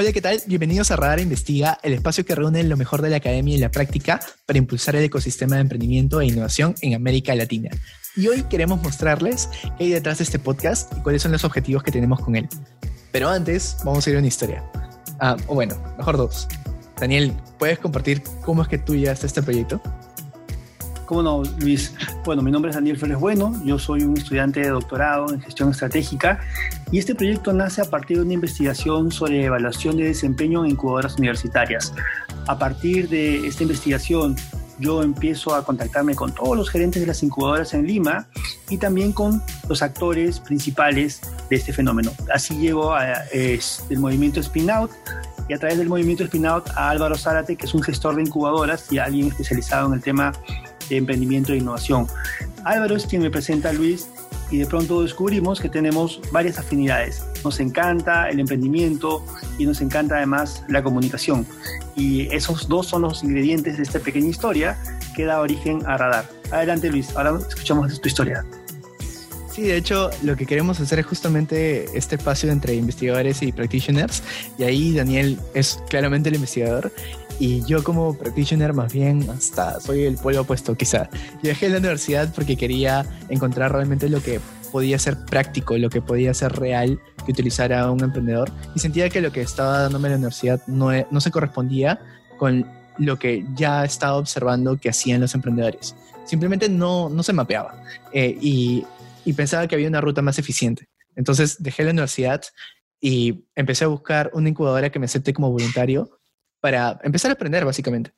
Hola, ¿qué tal? Bienvenidos a Radar Investiga, el espacio que reúne lo mejor de la academia y la práctica para impulsar el ecosistema de emprendimiento e innovación en América Latina. Y hoy queremos mostrarles qué hay detrás de este podcast y cuáles son los objetivos que tenemos con él. Pero antes, vamos a ir a una historia. Ah, o bueno, mejor dos. Daniel, ¿puedes compartir cómo es que tú llegaste a este proyecto? ¿Cómo no, Luis? Bueno, mi nombre es Daniel Flores Bueno, yo soy un estudiante de doctorado en gestión estratégica y este proyecto nace a partir de una investigación sobre evaluación de desempeño en incubadoras universitarias. A partir de esta investigación, yo empiezo a contactarme con todos los gerentes de las incubadoras en Lima y también con los actores principales de este fenómeno. Así llego al movimiento Spin Out y a través del movimiento Spin Out a Álvaro Zárate, que es un gestor de incubadoras y alguien especializado en el tema de emprendimiento e innovación. Álvaro es quien me presenta a Luis y de pronto descubrimos que tenemos varias afinidades. Nos encanta el emprendimiento y nos encanta además la comunicación. Y esos dos son los ingredientes de esta pequeña historia que da origen a Radar. Adelante Luis, ahora escuchamos tu historia. Sí, de hecho, lo que queremos hacer es justamente este espacio entre investigadores y practitioners. Y ahí Daniel es claramente el investigador y yo como practitioner más bien hasta soy el pueblo opuesto quizá. Yo dejé la universidad porque quería encontrar realmente lo que podía ser práctico, lo que podía ser real que utilizara un emprendedor y sentía que lo que estaba dándome la universidad no, e, no se correspondía con lo que ya estaba observando que hacían los emprendedores. Simplemente no, no se mapeaba eh, y, y pensaba que había una ruta más eficiente. Entonces dejé la universidad y empecé a buscar una incubadora que me acepte como voluntario para empezar a aprender, básicamente.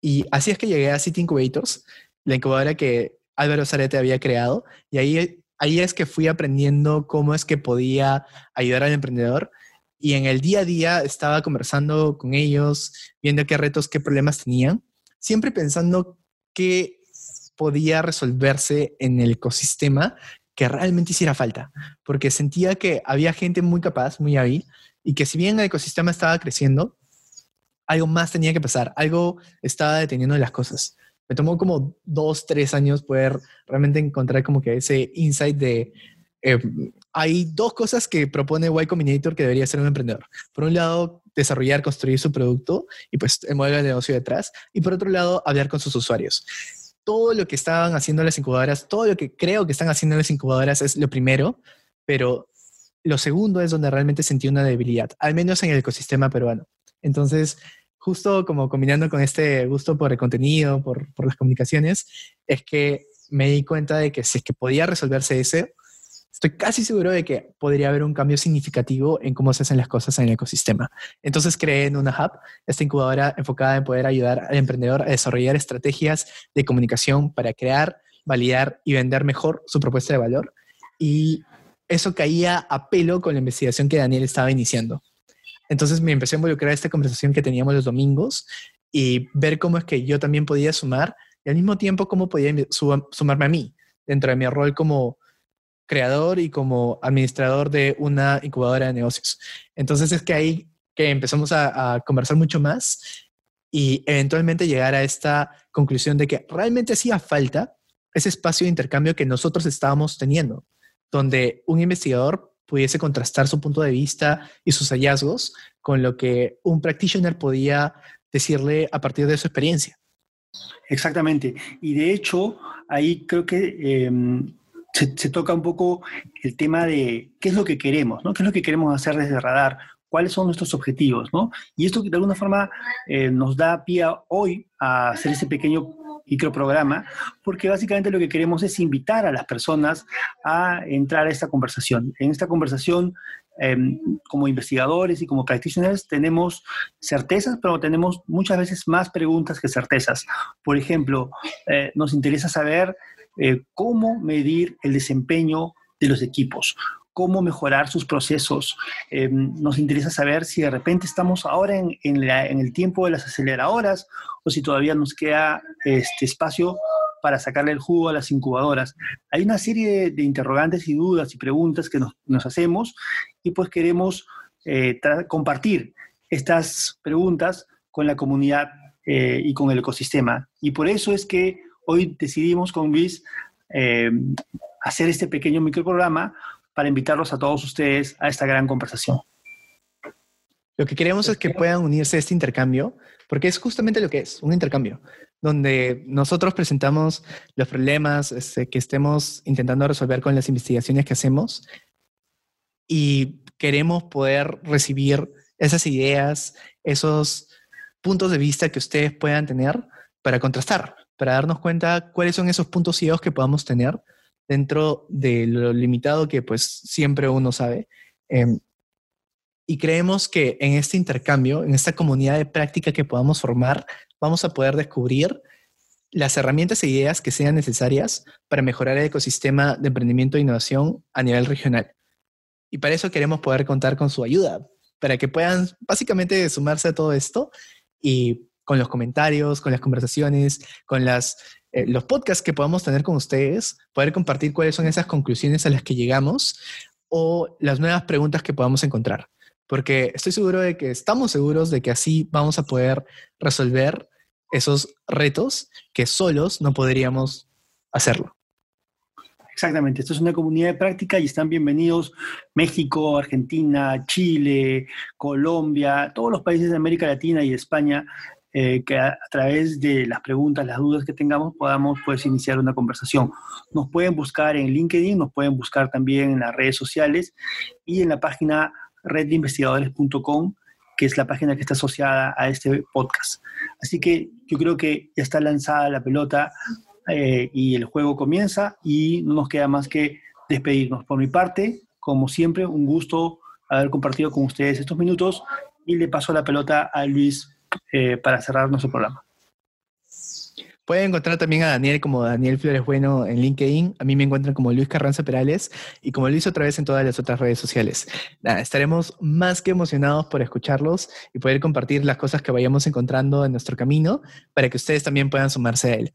Y así es que llegué a City Incubators, la incubadora que Álvaro Zarete había creado, y ahí, ahí es que fui aprendiendo cómo es que podía ayudar al emprendedor. Y en el día a día estaba conversando con ellos, viendo qué retos, qué problemas tenían, siempre pensando qué podía resolverse en el ecosistema que realmente hiciera falta, porque sentía que había gente muy capaz, muy hábil, y que si bien el ecosistema estaba creciendo, algo más tenía que pasar, algo estaba deteniendo las cosas. Me tomó como dos, tres años poder realmente encontrar como que ese insight de... Eh, hay dos cosas que propone Y Combinator que debería ser un emprendedor. Por un lado, desarrollar, construir su producto y pues el modelo de negocio detrás. Y por otro lado, hablar con sus usuarios. Todo lo que estaban haciendo las incubadoras, todo lo que creo que están haciendo las incubadoras es lo primero, pero lo segundo es donde realmente sentí una debilidad, al menos en el ecosistema peruano. Entonces, justo como combinando con este gusto por el contenido, por, por, las comunicaciones, es que me di cuenta de que si es que podía resolverse ese, estoy casi seguro de que podría haber un cambio significativo en cómo se hacen las cosas en el ecosistema. Entonces creé en una hub esta incubadora enfocada en poder ayudar al emprendedor a desarrollar estrategias de comunicación para crear, validar y vender mejor su propuesta de valor. Y eso caía a pelo con la investigación que Daniel estaba iniciando. Entonces me empecé a involucrar a esta conversación que teníamos los domingos y ver cómo es que yo también podía sumar y al mismo tiempo cómo podía sumarme a mí dentro de mi rol como creador y como administrador de una incubadora de negocios. Entonces es que ahí que empezamos a, a conversar mucho más y eventualmente llegar a esta conclusión de que realmente hacía falta ese espacio de intercambio que nosotros estábamos teniendo, donde un investigador pudiese contrastar su punto de vista y sus hallazgos con lo que un practitioner podía decirle a partir de su experiencia. Exactamente. Y de hecho, ahí creo que em, se, toca un poco el tema de qué es lo que queremos, ¿no? ¿Qué es lo que queremos hacer desde Radar? ¿Cuáles son nuestros objetivos, ¿no? Y esto de alguna forma eh, nos da pie hoy a hacer ese pequeño microprograma, porque básicamente lo que queremos es invitar a las personas a entrar a esta conversación. En esta conversación, em, como investigadores y como practitioners, tenemos certezas, pero tenemos muchas veces más preguntas que certezas. Por ejemplo, eh, nos interesa saber eh, cómo medir el desempeño de los equipos, cómo mejorar sus procesos. Eh, nos interesa saber si de repente estamos ahora en, el tiempo de las aceleradoras o si todavía nos queda este espacio para sacarle el jugo a las incubadoras. Hay una serie de, interrogantes y dudas y preguntas que nos, hacemos y pues queremos eh, compartir estas preguntas con la comunidad eh, y con el ecosistema. Y por eso es que hoy decidimos con Luis hacer este pequeño microprograma para invitarlos a todos ustedes a esta gran conversación. Lo que queremos es que puedan unirse a este intercambio, porque es justamente lo que es, un intercambio, donde nosotros presentamos los problemas este, que estemos intentando resolver con las investigaciones que hacemos y queremos poder recibir esas ideas, esos puntos de vista que ustedes puedan tener para contrastar, para darnos cuenta cuáles son esos puntos ciegos que podamos tener dentro de lo limitado que pues siempre uno sabe. Em, y creemos que en este intercambio, en esta comunidad de práctica que podamos formar, vamos a poder descubrir las herramientas e ideas que sean necesarias para mejorar el ecosistema de emprendimiento e innovación a nivel regional. Y para eso queremos poder contar con su ayuda, para que puedan básicamente sumarse a todo esto y con los comentarios, con las conversaciones, con las, eh, los podcasts que podamos tener con ustedes, poder compartir cuáles son esas conclusiones a las que llegamos o las nuevas preguntas que podamos encontrar. Porque estoy seguro de que estamos seguros de que así vamos a poder resolver esos retos que solos no podríamos hacerlo. Exactamente, esto es una comunidad de práctica y están bienvenidos México, Argentina, Chile, Colombia, todos los países de América Latina y España, eh, que a, través de las preguntas, las dudas que tengamos, podamos pues, iniciar una conversación. Nos pueden buscar en LinkedIn, nos pueden buscar también en las redes sociales y en la página reddeinvestigadores.com, que es la página que está asociada a este podcast. Así que yo creo que ya está lanzada la pelota eh, y el juego comienza y no nos queda más que despedirnos. Por mi parte, como siempre, un gusto haber compartido con ustedes estos minutos y le paso la pelota a Luis eh, para cerrar nuestro programa. Pueden encontrar también a Daniel como Daniel Flores Bueno en LinkedIn. A mí me encuentran como Luis Carranza Perales y como Luis otra vez en todas las otras redes sociales. Nada, estaremos más que emocionados por escucharlos y poder compartir las cosas que vayamos encontrando en nuestro camino para que ustedes también puedan sumarse a él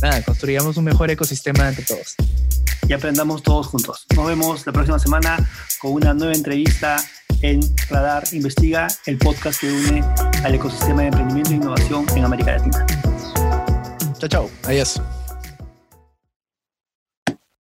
nada, construyamos un mejor ecosistema entre todos. Y aprendamos todos juntos. Nos vemos la próxima semana con una nueva entrevista en Radar Investiga, el podcast que une al ecosistema de emprendimiento e innovación en América Latina. Chao, chao. Adiós.